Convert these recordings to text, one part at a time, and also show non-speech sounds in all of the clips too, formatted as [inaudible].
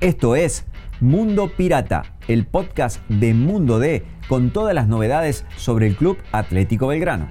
Esto es Mundo Pirata, el podcast de Mundo D con todas las novedades sobre el Club Atlético Belgrano.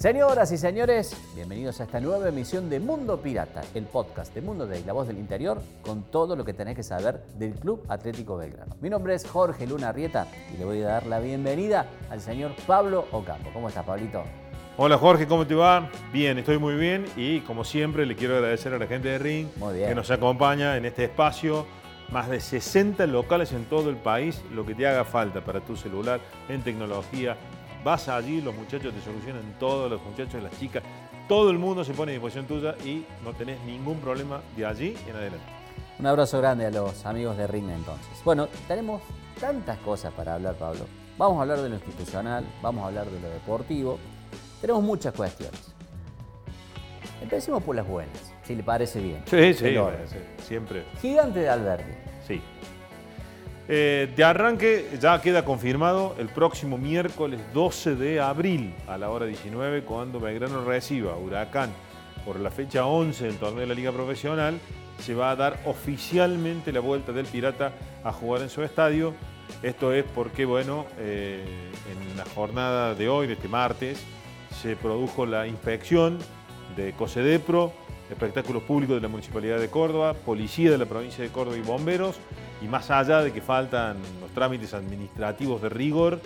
Señoras y señores, bienvenidos a esta nueva emisión de Mundo Pirata, el podcast de Mundo de la voz del interior, con todo lo que tenés que saber del Club Atlético Belgrano. Mi nombre es Jorge Luna Rieta y le voy a dar la bienvenida al señor Pablo Ocampo. ¿Cómo estás, Pablito? Hola Jorge, ¿cómo te va? Bien, estoy muy bien y como siempre le quiero agradecer a la gente de Ring que nos acompaña en este espacio. Más de 60 locales en todo el país, lo que te haga falta para tu celular en tecnología, Vas allí, los muchachos te solucionan todo, los muchachos, las chicas, todo el mundo se pone a disposición tuya y no tenés ningún problema de allí en adelante. Un abrazo grande a los amigos de Ring entonces. Bueno, tenemos tantas cosas para hablar, Pablo. Vamos a hablar de lo institucional, vamos a hablar de lo deportivo. Tenemos muchas cuestiones. Empecemos por las buenas, si le parece bien. Sí, sí, siempre. Gigante de Alberti. Sí. Eh, de arranque ya queda confirmado el próximo miércoles 12 de abril a la hora 19 cuando Belgrano reciba Huracán por la fecha 11 del torneo de la Liga Profesional se va a dar oficialmente la vuelta del Pirata a jugar en su estadio. Esto es porque, bueno, eh, en la jornada de hoy, de este martes, se produjo la inspección de COSEDEPRO, espectáculos públicos de la Municipalidad de Córdoba, Policía de la Provincia de Córdoba y Bomberos, y más allá de que faltan los trámites administrativos de rigor,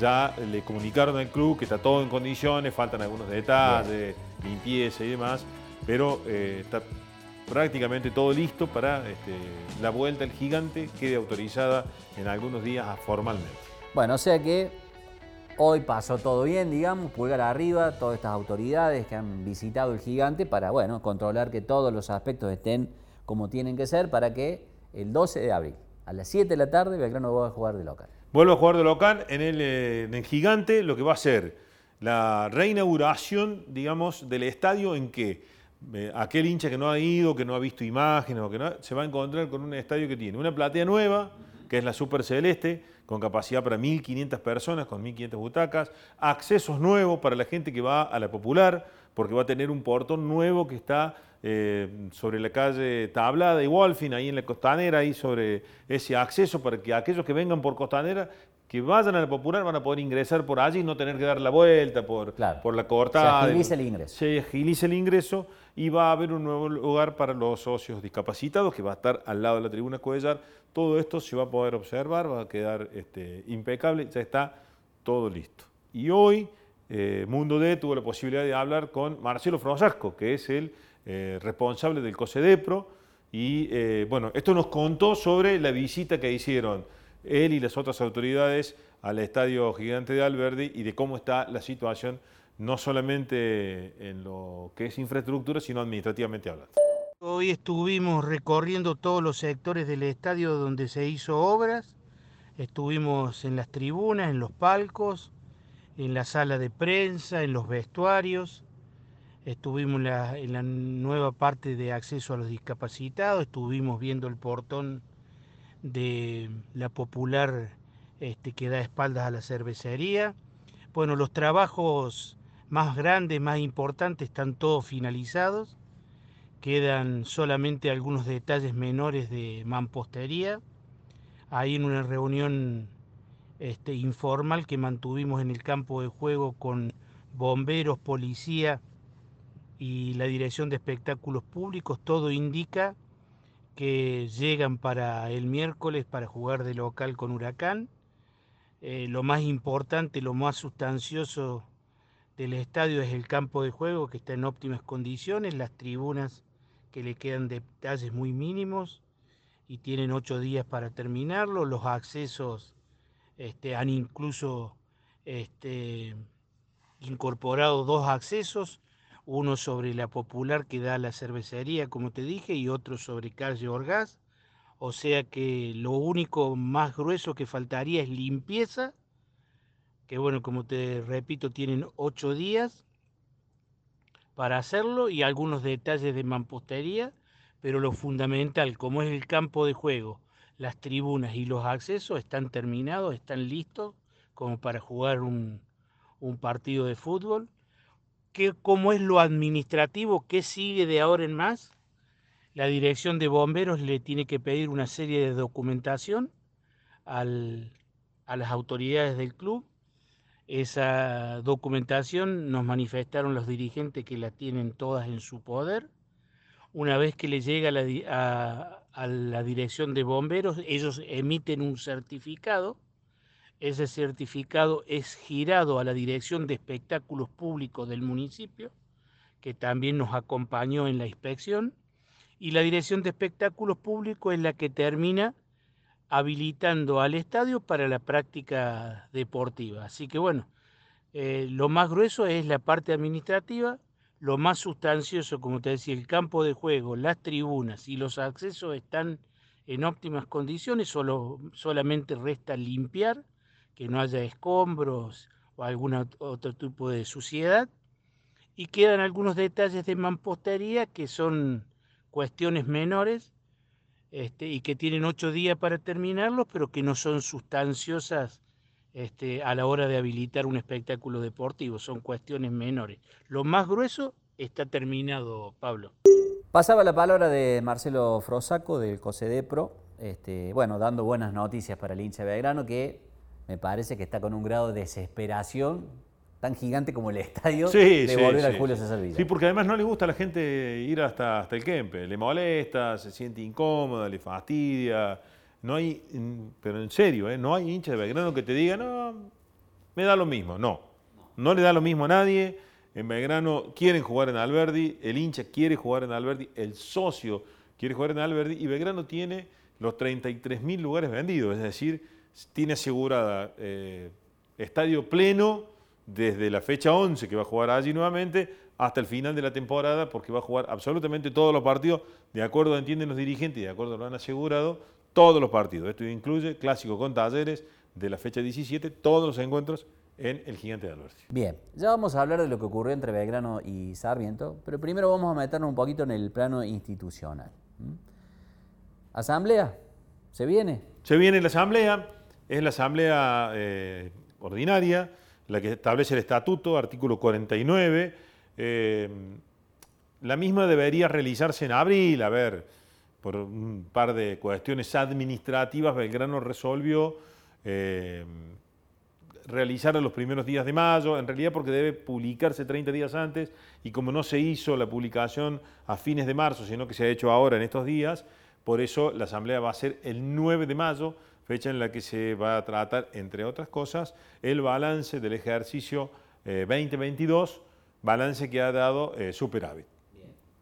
ya le comunicaron al club que está todo en condiciones, faltan algunos detalles, limpieza y demás, pero eh, está prácticamente todo listo para este, la vuelta al gigante quede autorizada en algunos días formalmente. Bueno, o sea que hoy pasó todo bien, digamos, pulgar arriba, todas estas autoridades que han visitado el gigante para, bueno, controlar que todos los aspectos estén como tienen que ser para que el 12 de abril. A las 7 de la tarde Belgrano va a jugar de local. Vuelve a jugar de local en el, eh, en Gigante, lo que va a ser la reinauguración, digamos, del estadio en que eh, aquel hincha que no ha ido, que no ha visto imágenes, o que no, se va a encontrar con un estadio que tiene una platea nueva, que es la Super Celeste, con capacidad para 1.500 personas, con 1.500 butacas, accesos nuevos para la gente que va a la popular, porque va a tener un portón nuevo que está eh, sobre la calle Tablada y Wolfin, ahí en la costanera, ahí sobre ese acceso para que aquellos que vengan por costanera, que vayan a la popular, van a poder ingresar por allí y no tener que dar la vuelta por, por la cortada. Se agiliza el ingreso. Se agiliza el ingreso y va a haber un nuevo lugar para los socios discapacitados que va a estar al lado de la tribuna Cuellar. Todo esto se va a poder observar, va a quedar este, impecable, ya está todo listo. Y hoy eh, Mundo D tuvo la posibilidad de hablar con Marcelo Frosasco, que es el eh, responsable del COSEDEPRO, y eh, bueno, esto nos contó sobre la visita que hicieron él y las otras autoridades al Estadio Gigante de Alberdi y de cómo está la situación, no solamente en lo que es infraestructura, sino administrativamente hablando. Hoy estuvimos recorriendo todos los sectores del estadio donde se hizo obras, estuvimos en las tribunas, en los palcos, en la sala de prensa, en los vestuarios, estuvimos en la, nueva parte de acceso a los discapacitados, estuvimos viendo el portón de la popular este, que da espaldas a la cervecería. Bueno, los trabajos más grandes, más importantes, están todos finalizados. Quedan solamente algunos detalles menores de mampostería. Ahí en una reunión este, informal que mantuvimos en el campo de juego con bomberos, policía y la Dirección de Espectáculos Públicos, todo indica que llegan para el miércoles para jugar de local con Huracán. Eh, lo más importante, lo más sustancioso del estadio es el campo de juego que está en óptimas condiciones, las tribunas que le quedan detalles muy mínimos y tienen ocho días para terminarlo, los accesos este, han incluso este, incorporado dos accesos uno sobre la popular que da la cervecería, como te dije, y otro sobre calle Orgaz. O sea que lo único más grueso que faltaría es limpieza, que bueno, como te repito, tienen ocho días para hacerlo y algunos detalles de mampostería, pero lo fundamental, como es el campo de juego, las tribunas y los accesos están terminados, están listos como para jugar un, partido de fútbol. ¿Qué, ¿Cómo es lo administrativo? ¿Qué sigue de ahora en más? La dirección de bomberos le tiene que pedir una serie de documentación a las autoridades del club. Esa documentación nos manifestaron los dirigentes que la tienen todas en su poder una vez que le llega a, la dirección de bomberos, ellos emiten un certificado. Ese certificado es girado a la dirección de espectáculos públicos del municipio, que también nos acompañó en la inspección. Y la dirección de espectáculos públicos es la que termina habilitando al estadio para la práctica deportiva. Así que bueno, eh, lo más grueso es la parte administrativa, lo más sustancioso, como te decía, el campo de juego, las tribunas y los accesos están en óptimas condiciones, solo, solamente resta limpiar, que no haya escombros o algún otro tipo de suciedad. Y quedan algunos detalles de mampostería que son cuestiones menores este, y que tienen ocho días para terminarlos, pero que no son sustanciosas este, a la hora de habilitar un espectáculo deportivo, son cuestiones menores. Lo más grueso está terminado, Pablo. Pasaba la palabra de Marcelo Frosaco del COSEDEPRO, este, bueno, dando buenas noticias para el hincha Belgrano, que me parece que está con un grado de desesperación tan gigante como el estadio de volver al Julio César Villa. Sí, porque además no le gusta a la gente ir hasta, hasta el Kempe, le molesta, se siente incómoda, le fastidia no hay, pero en serio, ¿eh? no hay hincha de Belgrano que te diga, no, me da lo mismo. No, no le da lo mismo a nadie. En Belgrano quieren jugar en Alberdi, el hincha quiere jugar en Alberdi, el socio quiere jugar en Alberdi y Belgrano tiene los 33 mil lugares vendidos, es decir, tiene asegurada eh, estadio pleno desde la fecha 11 que va a jugar allí nuevamente hasta el final de la temporada porque va a jugar absolutamente todos los partidos de acuerdo, entienden los dirigentes y de acuerdo lo han asegurado, todos los partidos. Esto incluye clásico con talleres de la fecha 17, todos los encuentros en el Gigante de Alberti. Bien, ya vamos a hablar de lo que ocurrió entre Belgrano y Sarmiento, pero primero vamos a meternos un poquito en el plano institucional. ¿Asamblea? ¿Se viene? Se viene la asamblea, es la asamblea eh, ordinaria, la que establece el estatuto, artículo 49. Eh, la misma debería realizarse en abril, a ver, por un par de cuestiones administrativas, Belgrano resolvió eh, realizar los primeros días de mayo, en realidad porque debe publicarse 30 días antes, y como no se hizo la publicación a fines de marzo, sino que se ha hecho ahora en estos días, por eso la asamblea va a ser el 9 de mayo, fecha en la que se va a tratar, entre otras cosas, el balance del ejercicio 2022, eh, balance que ha dado eh, superávit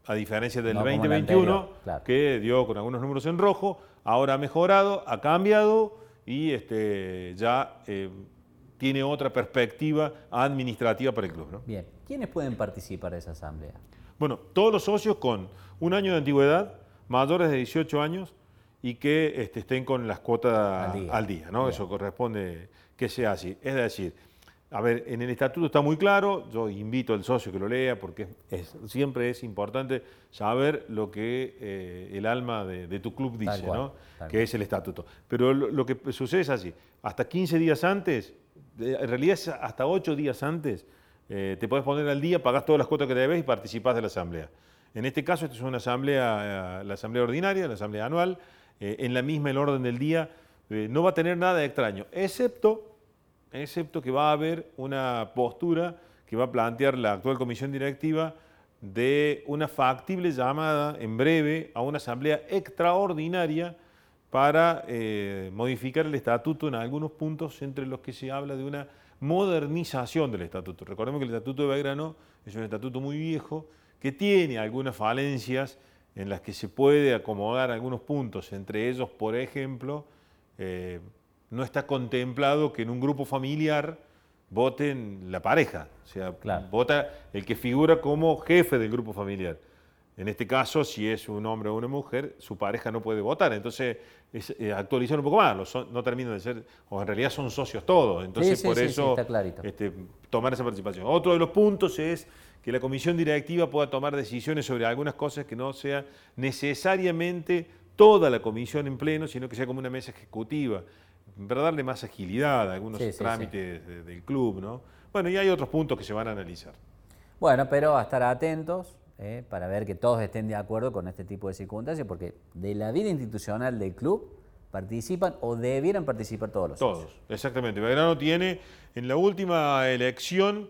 a diferencia del 2021, que dio con algunos números en rojo, ahora ha mejorado, ha cambiado y este, ya eh, tiene otra perspectiva administrativa para el club. Bien, ¿quiénes pueden participar de esa asamblea? Bueno, todos los socios con un año de antigüedad, mayores de 18 años y que este, estén con las cuotas al día, ¿no? Eso corresponde que sea así. Es decir, a ver, en el estatuto está muy claro, yo invito al socio que lo lea porque siempre es importante saber lo que eh, el alma de, tu club dice, ¿no? que es el estatuto. Pero lo, que sucede es así, hasta 15 días antes, en realidad es hasta 8 días antes, eh, te puedes poner al día, pagás todas las cuotas que debes y participás de la asamblea. En este caso, esto es una asamblea, la asamblea ordinaria, la asamblea anual, eh, en la misma el orden del día, no va a tener nada de extraño, excepto excepto que va a haber una postura que va a plantear la actual comisión directiva de una factible llamada en breve a una asamblea extraordinaria para eh, modificar el estatuto en algunos puntos entre los que se habla de una modernización del estatuto. Recordemos que el estatuto de Belgrano es un estatuto muy viejo que tiene algunas falencias en las que se puede acomodar algunos puntos, entre ellos, por ejemplo, eh, no está contemplado que en un grupo familiar voten la pareja, o sea, vota el que figura como jefe del grupo familiar. En este caso, si es un hombre o una mujer, su pareja no puede votar. Entonces, es, eh, actualizar un poco más. no terminan de ser, o en realidad son socios todos. Entonces, por eso este, tomar esa participación. Otro de los puntos es que la comisión directiva pueda tomar decisiones sobre algunas cosas que no sea necesariamente toda la comisión en pleno, sino que sea como una mesa ejecutiva, para darle más agilidad a algunos trámites del club, ¿no? Bueno, y hay otros puntos que se van a analizar. Bueno, pero a estar atentos eh, para ver que todos estén de acuerdo con este tipo de circunstancias, porque de la vida institucional del club participan o debieran participar todos los Todos, exactamente. Belgrano tiene en la última elección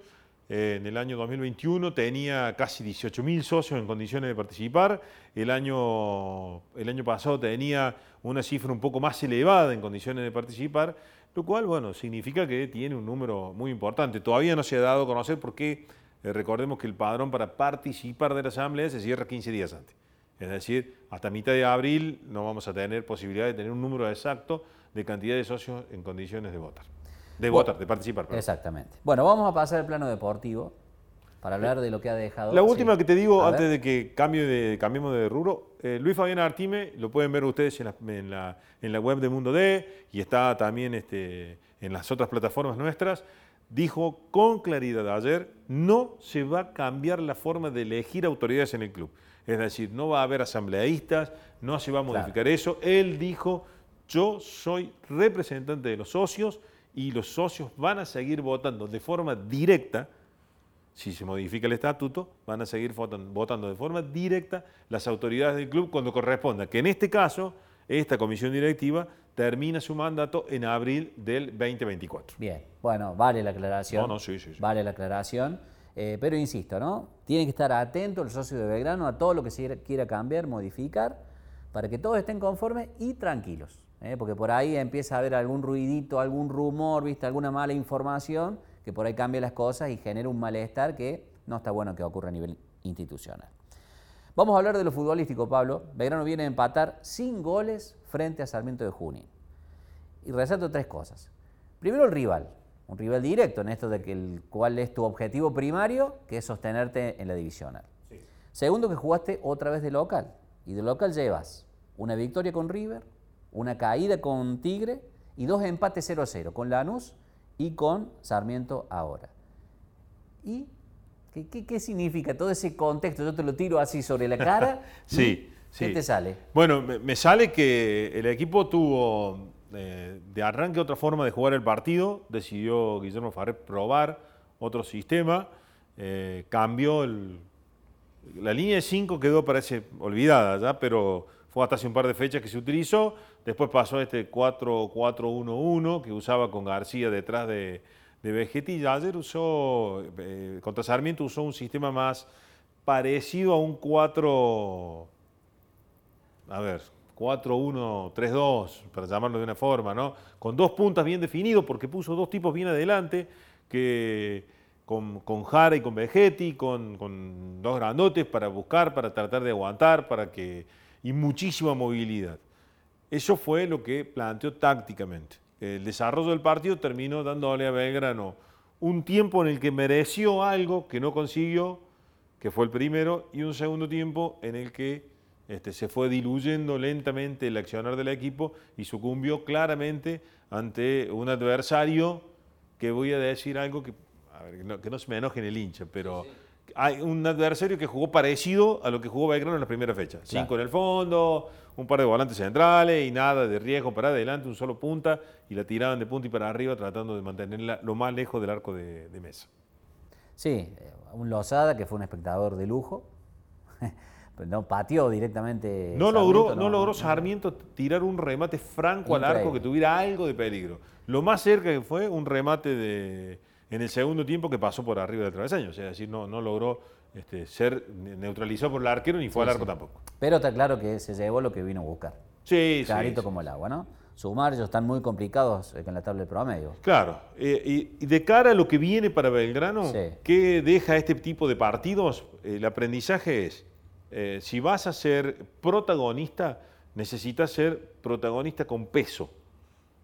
eh, en el año 2021 tenía casi 18.000 socios en condiciones de participar. El año, el año pasado tenía una cifra un poco más elevada en condiciones de participar, lo cual, bueno, significa que tiene un número muy importante. Todavía no se ha dado a conocer porque eh, recordemos que el padrón para participar de la asamblea se cierra 15 días antes. Es decir, hasta mitad de abril no vamos a tener posibilidad de tener un número exacto de cantidad de socios en condiciones de votar. De votar, de participar. Exactamente. Bueno, vamos a pasar al plano deportivo para hablar de lo que ha dejado. La última que te digo, antes de que cambie de, cambiemos de rubro, eh, Luis Fabián Artime, lo pueden ver ustedes en la, en la, web de Mundo D y está también este, en las otras plataformas nuestras, dijo con claridad ayer, no se va a cambiar la forma de elegir autoridades en el club. Es decir, no va a haber asambleístas, no se va a modificar eso. Él dijo, yo soy representante de los socios, y los socios van a seguir votando de forma directa, si se modifica el estatuto, van a seguir votando, de forma directa las autoridades del club cuando corresponda, que en este caso esta comisión directiva termina su mandato en abril del 2024. Bien, bueno, vale la aclaración. No, no, sí, sí, Vale la aclaración. Eh, pero insisto, ¿no? Tiene que estar atento el socio de Belgrano a todo lo que se quiera cambiar, modificar, para que todos estén conformes y tranquilos. ¿Eh? porque por ahí empieza a haber algún ruidito, algún rumor, ¿viste? alguna mala información, que por ahí cambia las cosas y genera un malestar que no está bueno que ocurra a nivel institucional. Vamos a hablar de lo futbolístico, Pablo. Belgrano viene a empatar sin goles frente a Sarmiento de Junín. Y resalto tres cosas. Primero el rival, un rival directo en esto de que el cual es tu objetivo primario, que es sostenerte en la divisional. Segundo, que jugaste otra vez de local. Y de local llevas una victoria con River, una caída con Tigre y dos empates 0 a 0 con Lanús y con Sarmiento ahora. ¿Y qué, significa todo ese contexto? Yo te lo tiro así sobre la cara. [laughs] sí, ¿Qué te sale? Bueno, me, sale que el equipo tuvo eh, de arranque otra forma de jugar el partido. Decidió Guillermo Farré probar otro sistema. Eh, cambió el, la línea de 5 quedó parece olvidada ya, pero fue hasta hace un par de fechas que se utilizó. Después pasó este 4-4-1-1 que usaba con García detrás de, de Vegetti. Ayer usó, eh, contra Sarmiento usó un sistema más parecido a un 4, a ver, 4-1-3-2, para llamarlo de una forma, ¿no? Con dos puntas bien definidos, porque puso dos tipos bien adelante, que con, con Jara y con Vegetti, con, con dos grandotes para buscar, para tratar de aguantar, para que y muchísima movilidad. Eso fue lo que planteó tácticamente. El desarrollo del partido terminó dándole a Belgrano un tiempo en el que mereció algo que no consiguió, que fue el primero, y un segundo tiempo en el que este, se fue diluyendo lentamente el accionar del equipo y sucumbió claramente ante un adversario que voy a decir algo que, que, no, se me enoje en el hincha, pero hay un adversario que jugó parecido a lo que jugó Belgrano en la primera fecha. Cinco en el fondo, un par de volantes centrales y nada de riesgo para adelante, un solo punta y la tiraban de punta y para arriba tratando de mantenerla lo más lejos del arco de, mesa. Sí, eh, un Lozada que fue un espectador de lujo. [laughs] no pateó directamente. No logró, no, logró Sarmiento tirar un remate franco al arco que tuviera algo de peligro. Lo más cerca que fue un remate de en el segundo tiempo que pasó por arriba del travesaño. O sea, es decir, no, no logró este, ser neutralizado por el arquero ni fue al arco tampoco. Pero está claro que se llevó lo que vino a buscar. Sí, Clarito como el agua, ¿no? Sumar, ellos están muy complicados eh, con la tabla de promedio. Claro. Eh, y, de cara a lo que viene para Belgrano, ¿qué deja este tipo de partidos? El aprendizaje es, eh, si vas a ser protagonista, necesitas ser protagonista con peso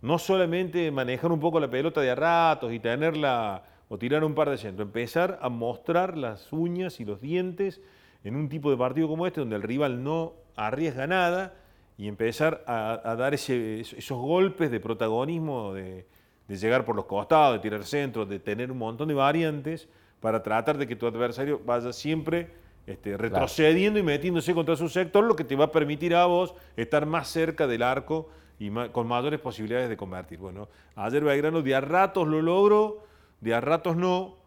no solamente manejar un poco la pelota de a ratos y tenerla o tirar un par de centros, empezar a mostrar las uñas y los dientes en un tipo de partido como este, donde el rival no arriesga nada y empezar a, dar esos golpes de protagonismo, de, llegar por los costados, de tirar centros, de tener un montón de variantes para tratar de que tu adversario vaya siempre este, retrocediendo y metiéndose contra su sector, lo que te va a permitir a vos estar más cerca del arco y con mayores posibilidades de convertir. Bueno, ayer Belgrano de a ratos lo logró, de a ratos no,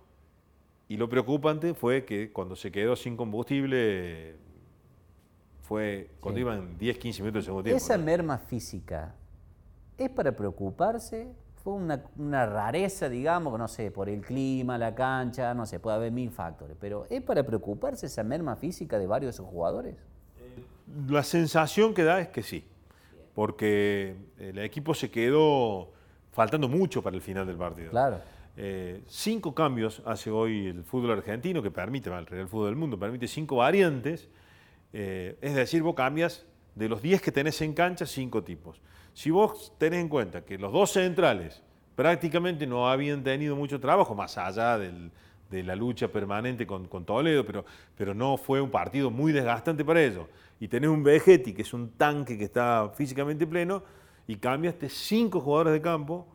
y lo preocupante fue que cuando se quedó sin combustible, fue cuando iban 10, 15 minutos de segundo tiempo. Esa merma física, ¿es para preocuparse? Fue una, rareza, digamos, no sé, por el clima, la cancha, no sé, puede haber mil factores, pero ¿es para preocuparse esa merma física de varios de esos jugadores? La sensación que da es que sí, porque el equipo se quedó faltando mucho para el final del partido. Claro. Eh, cinco cambios hace hoy el fútbol argentino, que permite, el Real Fútbol del Mundo, permite cinco variantes. Eh, es decir, vos cambias de los 10 que tenés en cancha, cinco tipos. Si vos tenés en cuenta que los dos centrales prácticamente no habían tenido mucho trabajo, más allá de la lucha permanente con, Toledo, pero, pero, no fue un partido muy desgastante para ellos, y tenés un Vegetti, que es un tanque que está físicamente pleno, y cambiaste cinco jugadores de campo,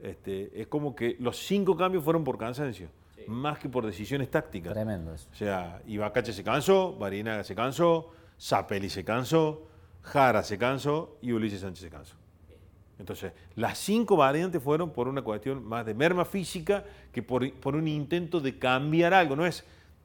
este, es como que los cinco cambios fueron por cansancio, más que por decisiones tácticas. Tremendo eso. O sea, Ibacache se cansó, Barinaga se cansó, Zapelli se cansó, Jara se cansó y Ulises Sánchez se cansó. Entonces, las cinco variantes fueron por una cuestión más de merma física que por, un intento de cambiar algo. No es,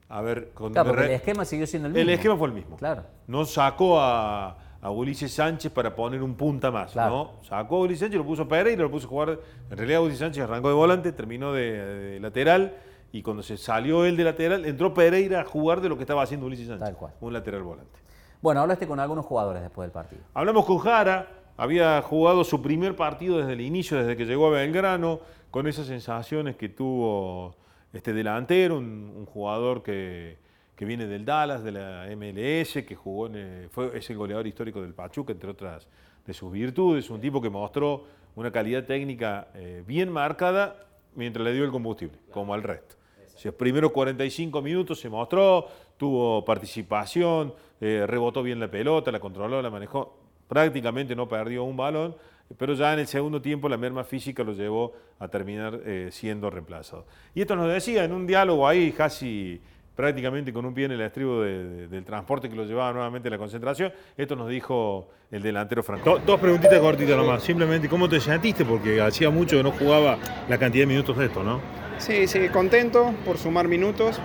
a ver... Con claro, el esquema siguió siendo el mismo. El esquema fue el mismo. Claro. No sacó a, Ulises Sánchez para poner un punta más. No, sacó a Ulises Sánchez, lo puso a Pereira, lo puso a jugar... En realidad Ulises Sánchez arrancó de volante, terminó de, lateral y cuando se salió él de lateral, entró Pereira a jugar de lo que estaba haciendo Ulises Sánchez. Tal cual. Un lateral volante. Bueno, hablaste con algunos jugadores después del partido. Hablamos con Jara, había jugado su primer partido desde el inicio, desde que llegó a Belgrano, con esas sensaciones que tuvo este delantero, un, jugador que, viene del Dallas, de la MLS, que jugó en, fue, es el goleador histórico del Pachuca, entre otras de sus virtudes, un tipo que mostró una calidad técnica eh, bien marcada mientras le dio el combustible, como al resto. Los primeros 45 minutos se mostró, tuvo participación, eh, rebotó bien la pelota, la controló, la manejó, prácticamente no perdió un balón, pero ya en el segundo tiempo la merma física lo llevó a terminar eh, siendo reemplazado. Y esto nos decía en un diálogo ahí casi prácticamente con un pie en el estribo del transporte que lo llevaba nuevamente a la concentración. Esto nos dijo el delantero Franco. dos preguntitas cortitas nomás. Simplemente, ¿cómo te sentiste? Porque hacía mucho que no jugaba la cantidad de minutos de esto, ¿no? Sí, sí, contento por sumar minutos.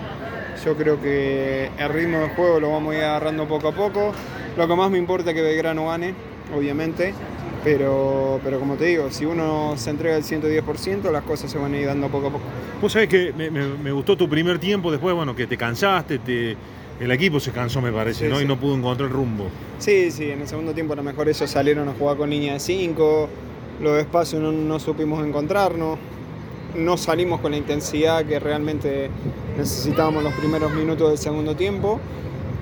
Yo creo que el ritmo del juego lo vamos a ir agarrando poco a poco. Lo que más me importa es que Belgrano gane, obviamente. Pero, pero como te digo, si uno se entrega el 110%, las cosas se van a ir dando poco a poco. Vos sabés que me, gustó tu primer tiempo, después, bueno, que te cansaste, te, el equipo se cansó, me parece, ¿no? Y no pudo encontrar rumbo. Sí, sí, en el segundo tiempo a lo mejor ellos salieron a jugar con línea de 5, los espacios no, no supimos encontrarnos no salimos con la intensidad que realmente necesitábamos los primeros minutos del segundo tiempo,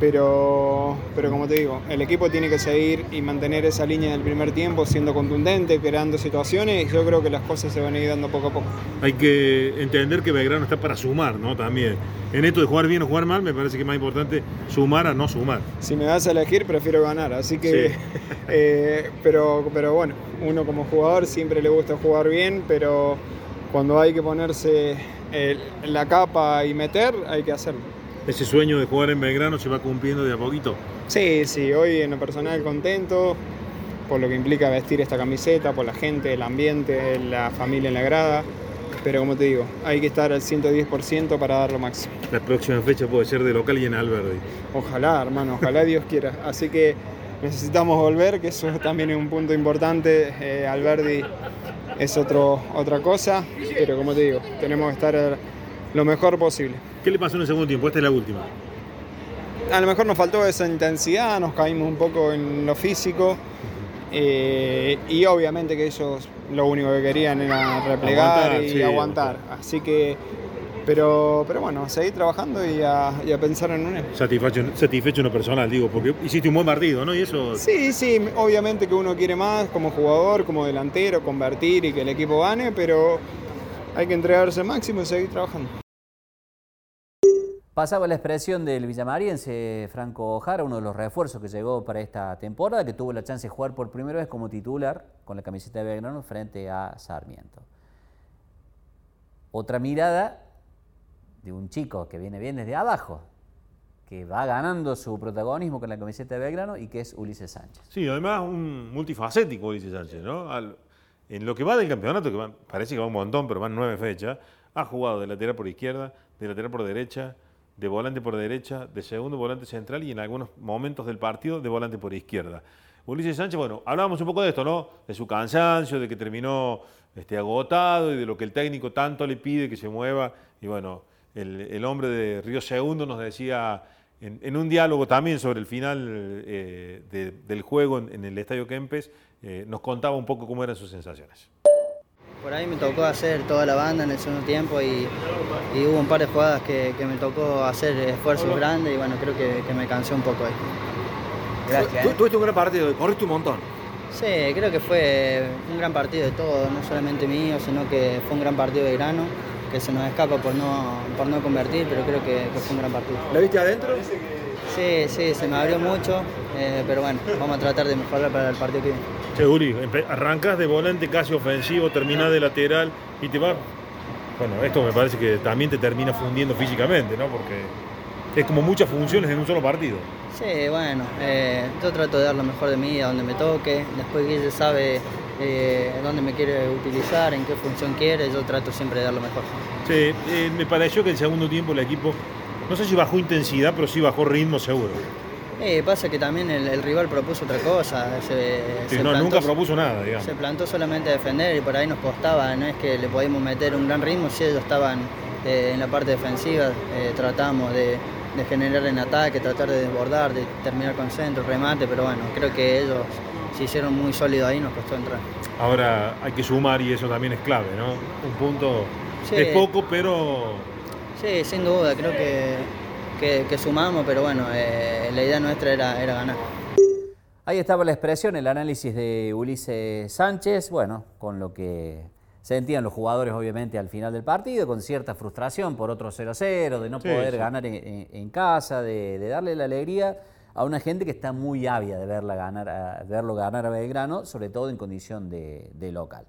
pero, pero como te digo, el equipo tiene que seguir y mantener esa línea del primer tiempo siendo contundente, creando situaciones y yo creo que las cosas se van a ir dando poco a poco. Hay que entender que Belgrano está para sumar, ¿no? También. En esto de jugar bien o jugar mal, me parece que es más importante sumar a no sumar. Si me das a elegir, prefiero ganar, así que... [laughs] Eh, pero, pero bueno, uno como jugador siempre le gusta jugar bien, pero cuando hay que ponerse la capa y meter, hay que hacerlo. ¿Ese sueño de jugar en Belgrano se va cumpliendo de a poquito? Sí, sí, hoy en lo personal contento por lo que implica vestir esta camiseta, por la gente, el ambiente, la familia en la grada. Pero como te digo, hay que estar al 110% para dar lo máximo. La próxima fecha puede ser de local y en Alberdi. Ojalá, hermano, ojalá Dios [laughs] quiera. Así que necesitamos volver, que eso también es un punto importante. Eh, Alberdi es otro, otra cosa, pero como te digo, tenemos que estar lo mejor posible. ¿Qué le pasó en el segundo tiempo? Esta es la última. A lo mejor nos faltó esa intensidad, nos caímos un poco en lo físico eh, y obviamente que ellos lo único que querían era replegar y aguantar. Así que pero, pero bueno, seguir trabajando y a, pensar en un satisfecho, satisfecho en lo personal, digo, porque hiciste un buen partido, ¿no? Y eso... Sí, sí, obviamente que uno quiere más como jugador, como delantero, convertir y que el equipo gane, pero hay que entregarse al máximo y seguir trabajando. Pasaba la expresión del villamariense Franco Jara, uno de los refuerzos que llegó para esta temporada, que tuvo la chance de jugar por primera vez como titular con la camiseta de Belgrano frente a Sarmiento. Otra mirada de un chico que viene bien desde abajo, que va ganando su protagonismo con la camiseta de Belgrano y que es Ulises Sánchez. Sí, además un multifacético Ulises Sánchez, ¿no? en lo que va del campeonato, que parece que va un montón, pero van nueve fechas, ha jugado de lateral por izquierda, de lateral por derecha, de volante por derecha, de segundo volante central y en algunos momentos del partido de volante por izquierda. Ulises Sánchez, bueno, hablábamos un poco de esto, ¿no? De su cansancio, de que terminó este, agotado y de lo que el técnico tanto le pide que se mueva. Y bueno, el, hombre de Río Segundo nos decía en, un diálogo también sobre el final eh, del juego en, el Estadio Kempes, eh, nos contaba un poco cómo eran sus sensaciones. Por ahí me tocó hacer toda la banda en el segundo tiempo y, hubo un par de jugadas que, me tocó hacer esfuerzos grandes y bueno, creo que, me cansé un poco ahí. Gracias. ¿eh? Tuviste un gran partido, corriste un montón. Sí, creo que fue un gran partido de todos, no solamente mío, sino que fue un gran partido de grano, que se nos escapa por no, por no convertir, pero creo que, fue un gran partido. ¿Lo viste adentro? Sí, sí, se me abrió mucho, eh, pero bueno, vamos a tratar de mejorar para el partido que viene. Seguri, arrancas de volante casi ofensivo, terminas de lateral y te va. Bueno, esto me parece que también te termina fundiendo físicamente, ¿no? Porque es como muchas funciones en un solo partido. Sí, bueno, eh, yo trato de dar lo mejor de mí a donde me toque. Después Guille sabe eh, dónde me quiere utilizar, en qué función quiere, yo trato siempre de dar lo mejor. Sí, eh, me pareció que el segundo tiempo el equipo, no sé si bajó intensidad, pero sí bajó ritmo seguro. Eh, pasa que también el, rival propuso otra cosa. Se, no, nunca propuso nada, digamos. Se plantó solamente a defender y por ahí nos costaba. No es que le podíamos meter un gran ritmo si ellos estaban eh, en la parte defensiva. Eh, tratamos de, generar en ataque, tratar de desbordar, de terminar con centro, remate, pero bueno, creo que ellos se hicieron muy sólidos ahí nos costó entrar. Ahora hay que sumar y eso también es clave, ¿no? Un punto es poco, pero. Sí, sin duda, creo que que, sumamos, pero bueno, eh, la idea nuestra era, era ganar. Ahí estaba la expresión, el análisis de Ulises Sánchez, bueno, con lo que sentían los jugadores obviamente al final del partido, con cierta frustración por otro 0-0, de no poder ganar en, casa, de, darle la alegría a una gente que está muy ávida de verla ganar, verlo ganar a Belgrano, sobre todo en condición de, de local.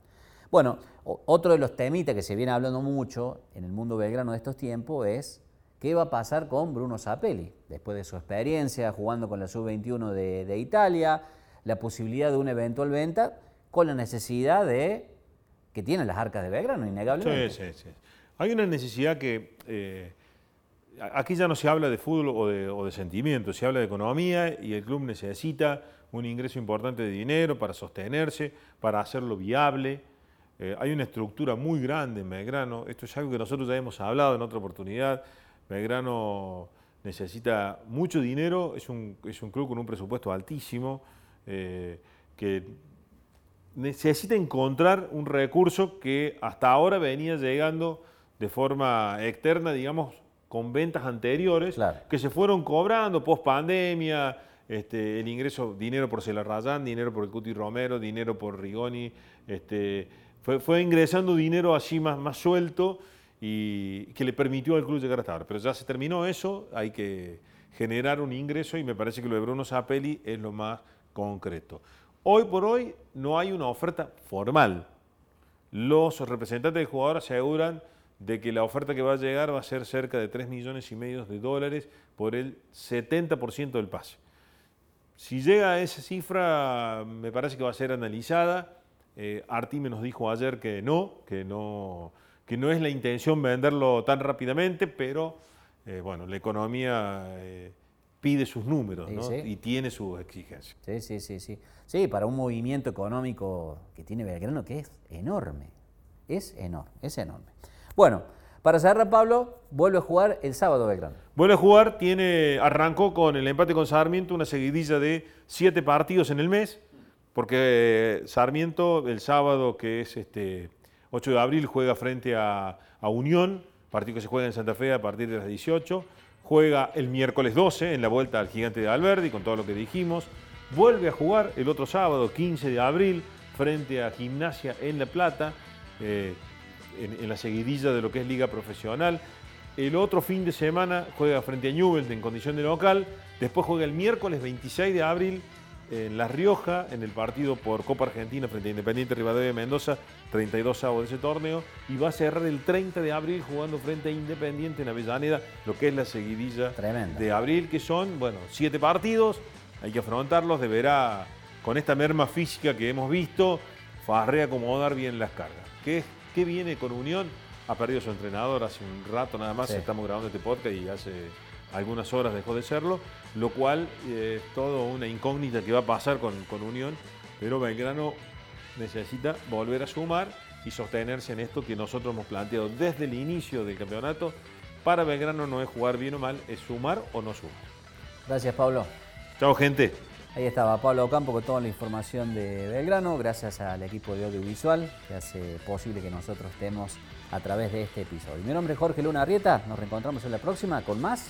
Bueno, otro de los temitas que se viene hablando mucho en el mundo belgrano de estos tiempos es ¿Qué va a pasar con Bruno Zapelli? Después de su experiencia jugando con la Sub-21 de, Italia, la posibilidad de una eventual venta, con la necesidad de que tienen las arcas de Belgrano, innegablemente. Sí, sí, sí. Hay una necesidad que... Eh, aquí ya no se habla de fútbol o de, o sentimiento, se habla de economía y el club necesita un ingreso importante de dinero para sostenerse, para hacerlo viable. Eh, hay una estructura muy grande en Belgrano, esto es algo que nosotros ya hemos hablado en otra oportunidad. Belgrano necesita mucho dinero, es un, es un club con un presupuesto altísimo, eh, que necesita encontrar un recurso que hasta ahora venía llegando de forma externa, digamos, con ventas anteriores, que se fueron cobrando post pandemia, este, el ingreso, dinero por Celarrayán, dinero por el Cuti Romero, dinero por Rigoni, este, fue, fue ingresando dinero así más, más suelto y que le permitió al club llegar hasta ahora. Pero ya se terminó eso, hay que generar un ingreso y me parece que lo de Bruno Zapelli es lo más concreto. Hoy por hoy no hay una oferta formal. Los representantes del jugador aseguran de que la oferta que va a llegar va a ser cerca de 3 millones y medio de dólares por el 70% del pase. Si llega a esa cifra, me parece que va a ser analizada. Eh, Artime nos dijo ayer que no, que no, que no es la intención venderlo tan rápidamente, pero eh, bueno, la economía eh, pide sus números y tiene sus exigencias. Sí, sí, sí, sí. Sí, para un movimiento económico que tiene Belgrano que es enorme. Es enorme, es enorme. Bueno, para cerrar, Pablo, vuelve a jugar el sábado Belgrano. Vuelve a jugar, tiene, arrancó con el empate con Sarmiento, una seguidilla de siete partidos en el mes, porque Sarmiento el sábado, que es este, 8 de abril juega frente a, Unión, partido que se juega en Santa Fe a partir de las 18. Juega el miércoles 12 en la vuelta al Gigante de Alberdi, con todo lo que dijimos. Vuelve a jugar el otro sábado, 15 de abril, frente a Gimnasia en La Plata, eh, en, la seguidilla de lo que es Liga Profesional. El otro fin de semana juega frente a Newell en condición de local. Después juega el miércoles 26 de abril en La Rioja, en el partido por Copa Argentina frente a Independiente Rivadavia de Mendoza, 32 avos de ese torneo, y va a cerrar el 30 de abril jugando frente a Independiente en Avellaneda, lo que es la seguidilla de abril, que son, bueno, siete partidos, hay que afrontarlos, deberá, con esta merma física que hemos visto, reacomodar bien las cargas. ¿Qué, ¿Qué viene con Unión? Ha perdido su entrenador hace un rato nada más, estamos grabando este podcast y hace algunas horas dejó de serlo, lo cual eh, es todo una incógnita que va a pasar con, Unión, pero Belgrano necesita volver a sumar y sostenerse en esto que nosotros hemos planteado desde el inicio del campeonato. Para Belgrano no es jugar bien o mal, es sumar o no sumar. Gracias, Pablo. Chao, gente. Ahí estaba Pablo Campo con toda la información de Belgrano, gracias al equipo de audiovisual que hace posible que nosotros estemos a través de este episodio. Mi nombre es Jorge Luna Arrieta, nos reencontramos en la próxima con más